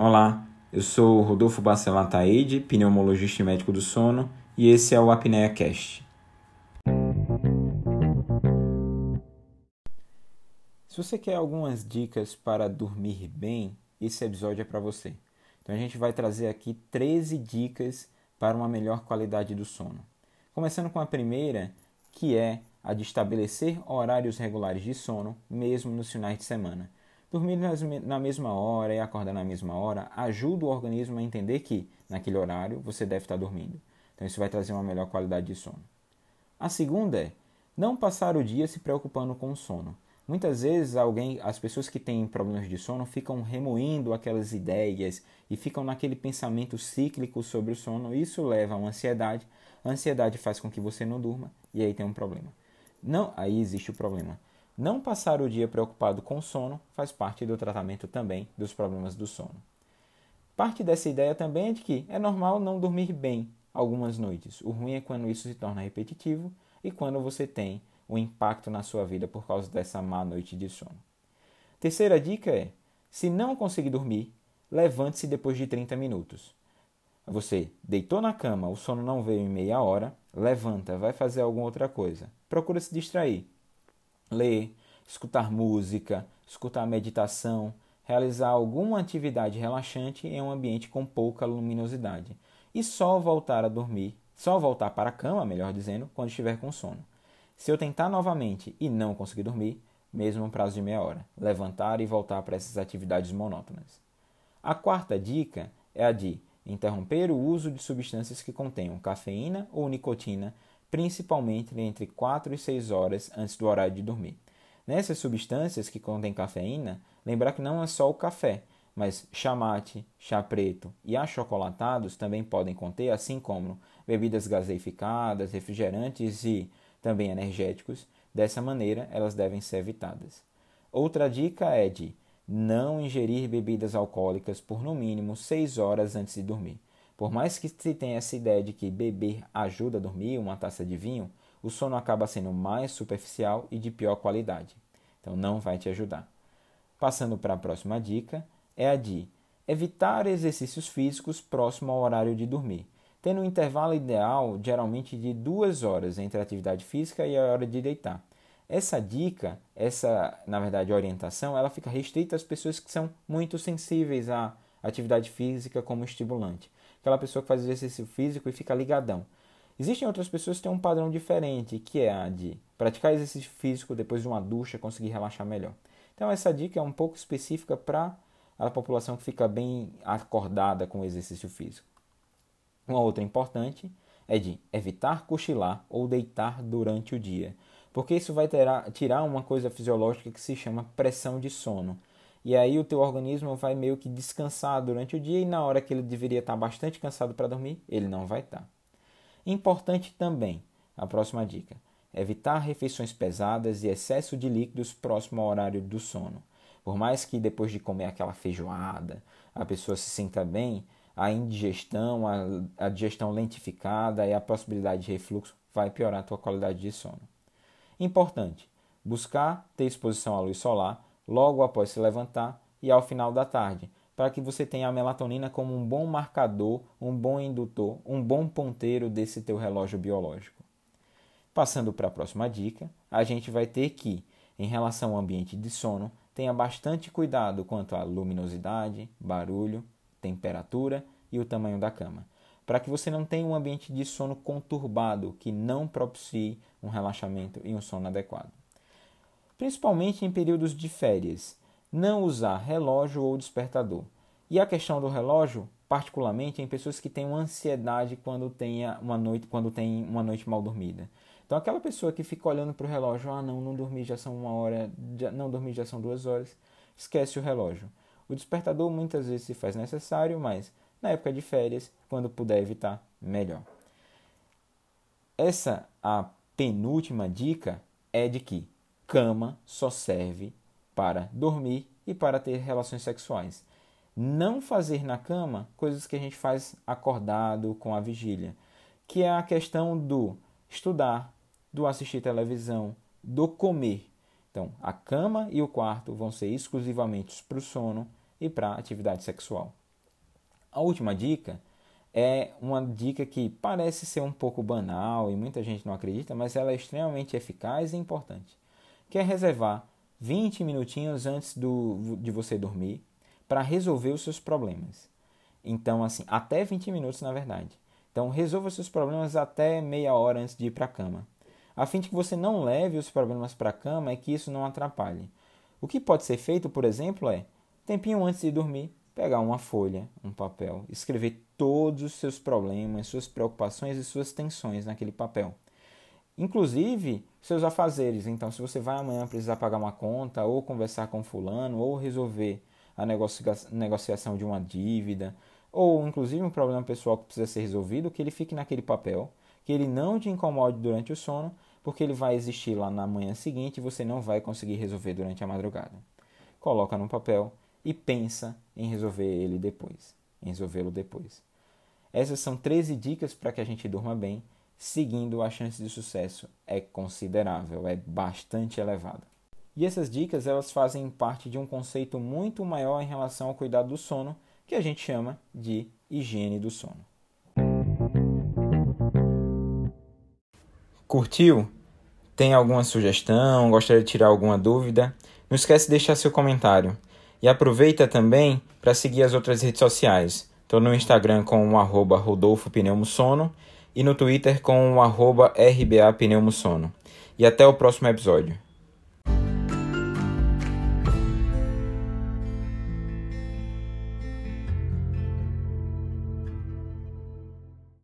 Olá, eu sou Rodolfo Bacelar Taide, pneumologista e médico do sono, e esse é o Apnea Cast. Se você quer algumas dicas para dormir bem, esse episódio é para você. Então a gente vai trazer aqui 13 dicas para uma melhor qualidade do sono. Começando com a primeira, que é a de estabelecer horários regulares de sono, mesmo nos finais de semana. Dormir na mesma hora e acordar na mesma hora ajuda o organismo a entender que, naquele horário, você deve estar dormindo. Então, isso vai trazer uma melhor qualidade de sono. A segunda é não passar o dia se preocupando com o sono. Muitas vezes alguém, as pessoas que têm problemas de sono ficam remoendo aquelas ideias e ficam naquele pensamento cíclico sobre o sono. Isso leva a uma ansiedade. A ansiedade faz com que você não durma e aí tem um problema. Não, aí existe o problema. Não passar o dia preocupado com o sono faz parte do tratamento também dos problemas do sono. Parte dessa ideia também é de que é normal não dormir bem algumas noites. O ruim é quando isso se torna repetitivo e quando você tem um impacto na sua vida por causa dessa má noite de sono. Terceira dica é: se não conseguir dormir, levante-se depois de 30 minutos. Você deitou na cama, o sono não veio em meia hora, levanta, vai fazer alguma outra coisa. Procura se distrair ler, escutar música, escutar meditação, realizar alguma atividade relaxante em um ambiente com pouca luminosidade e só voltar a dormir, só voltar para a cama, melhor dizendo, quando estiver com sono. Se eu tentar novamente e não conseguir dormir, mesmo um prazo de meia hora, levantar e voltar para essas atividades monótonas. A quarta dica é a de interromper o uso de substâncias que contenham cafeína ou nicotina principalmente entre 4 e 6 horas antes do horário de dormir. Nessas substâncias que contêm cafeína, lembrar que não é só o café, mas chamate, chá preto e achocolatados também podem conter, assim como bebidas gaseificadas, refrigerantes e também energéticos. Dessa maneira, elas devem ser evitadas. Outra dica é de não ingerir bebidas alcoólicas por no mínimo 6 horas antes de dormir. Por mais que se tenha essa ideia de que beber ajuda a dormir, uma taça de vinho, o sono acaba sendo mais superficial e de pior qualidade. Então não vai te ajudar. Passando para a próxima dica, é a de evitar exercícios físicos próximo ao horário de dormir, tendo um intervalo ideal geralmente de duas horas entre a atividade física e a hora de deitar. Essa dica, essa, na verdade, orientação, ela fica restrita às pessoas que são muito sensíveis à atividade física como estimulante aquela pessoa que faz exercício físico e fica ligadão. Existem outras pessoas que têm um padrão diferente, que é a de praticar exercício físico depois de uma ducha, conseguir relaxar melhor. Então essa dica é um pouco específica para a população que fica bem acordada com o exercício físico. Uma outra importante é de evitar cochilar ou deitar durante o dia, porque isso vai tirar uma coisa fisiológica que se chama pressão de sono. E aí o teu organismo vai meio que descansar durante o dia e na hora que ele deveria estar bastante cansado para dormir, ele não vai estar. Importante também, a próxima dica, evitar refeições pesadas e excesso de líquidos próximo ao horário do sono. Por mais que depois de comer aquela feijoada a pessoa se sinta bem, a indigestão, a, a digestão lentificada e a possibilidade de refluxo vai piorar a tua qualidade de sono. Importante, buscar ter exposição à luz solar logo após se levantar e ao final da tarde, para que você tenha a melatonina como um bom marcador, um bom indutor, um bom ponteiro desse teu relógio biológico. Passando para a próxima dica, a gente vai ter que, em relação ao ambiente de sono, tenha bastante cuidado quanto à luminosidade, barulho, temperatura e o tamanho da cama, para que você não tenha um ambiente de sono conturbado que não propicie um relaxamento e um sono adequado principalmente em períodos de férias, não usar relógio ou despertador. E a questão do relógio, particularmente em pessoas que têm uma ansiedade quando tem uma noite, quando tem uma noite mal dormida. Então aquela pessoa que fica olhando para o relógio, ah não, não dormi já são uma hora, já, não dormi já são duas horas, esquece o relógio. O despertador muitas vezes se faz necessário, mas na época de férias, quando puder evitar, melhor. Essa a penúltima dica é de que cama só serve para dormir e para ter relações sexuais. Não fazer na cama coisas que a gente faz acordado com a vigília, que é a questão do estudar, do assistir televisão, do comer. Então, a cama e o quarto vão ser exclusivamente para o sono e para a atividade sexual. A última dica é uma dica que parece ser um pouco banal e muita gente não acredita, mas ela é extremamente eficaz e importante, que é reservar 20 minutinhos antes do, de você dormir para resolver os seus problemas. Então, assim, até 20 minutos na verdade. Então, resolva seus problemas até meia hora antes de ir para a cama. A fim de que você não leve os problemas para a cama e que isso não atrapalhe. O que pode ser feito, por exemplo, é, tempinho antes de dormir, pegar uma folha, um papel, escrever todos os seus problemas, suas preocupações e suas tensões naquele papel. Inclusive seus afazeres. Então, se você vai amanhã precisar pagar uma conta, ou conversar com fulano, ou resolver a negociação de uma dívida, ou inclusive um problema pessoal que precisa ser resolvido, que ele fique naquele papel, que ele não te incomode durante o sono, porque ele vai existir lá na manhã seguinte e você não vai conseguir resolver durante a madrugada. Coloca no papel e pensa em resolver ele depois, em resolvê-lo depois. Essas são 13 dicas para que a gente durma bem, seguindo a chance de sucesso é considerável, é bastante elevada. E essas dicas elas fazem parte de um conceito muito maior em relação ao cuidado do sono, que a gente chama de higiene do sono. Curtiu? Tem alguma sugestão? Gostaria de tirar alguma dúvida? Não esquece de deixar seu comentário. E aproveita também para seguir as outras redes sociais. Estou no Instagram com o arroba Rodolfo e no Twitter com o arroba RBA Pneumosono. E até o próximo episódio.